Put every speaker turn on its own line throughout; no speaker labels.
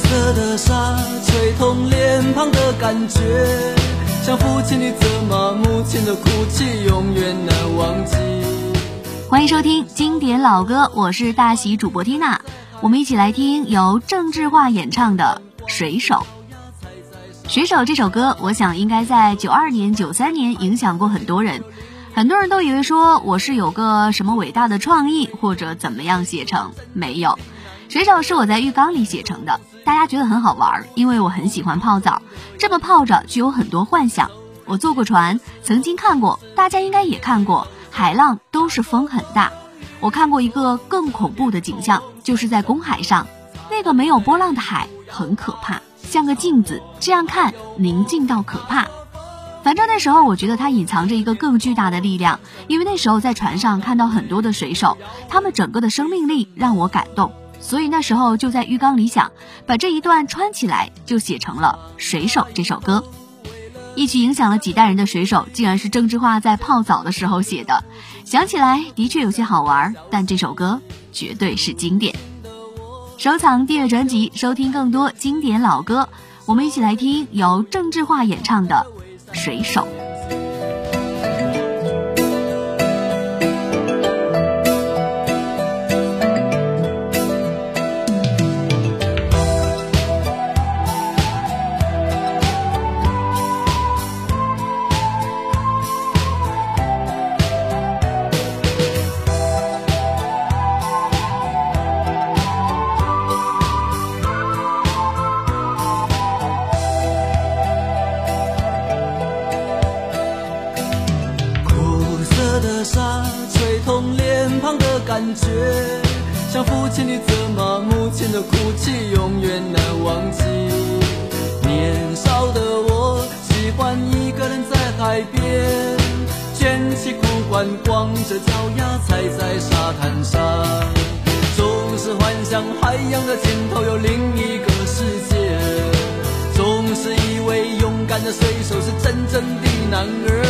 色的沙吹痛脸庞的感觉，像父亲的责骂，母亲的哭泣，永远难忘记。
欢迎收听经典老歌，我是大喜主播缇娜，我们一起来听由郑智化演唱的《水手》。《水手》这首歌，我想应该在九二年、九三年影响过很多人。很多人都以为说我是有个什么伟大的创意，或者怎么样写成，没有。《水手》是我在浴缸里写成的，大家觉得很好玩，因为我很喜欢泡澡，这么泡着就有很多幻想。我坐过船，曾经看过，大家应该也看过，海浪都是风很大。我看过一个更恐怖的景象，就是在公海上，那个没有波浪的海很可怕。像个镜子，这样看宁静到可怕。反正那时候我觉得它隐藏着一个更巨大的力量，因为那时候在船上看到很多的水手，他们整个的生命力让我感动，所以那时候就在浴缸里想，把这一段穿起来，就写成了《水手》这首歌。一曲影响了几代人的水手，竟然是郑智化在泡澡的时候写的，想起来的确有些好玩，但这首歌绝对是经典。收藏订阅专辑，收听更多经典老歌。我们一起来听由郑智化演唱的《水手》。
觉像父亲的责骂，母亲的哭泣，永远难忘记。年少的我喜欢一个人在海边，卷起裤管，光着脚丫踩在沙滩上，总是幻想海洋的尽头有另一个世界，总是以为勇敢的水手是真正的男儿，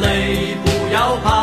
泪不要怕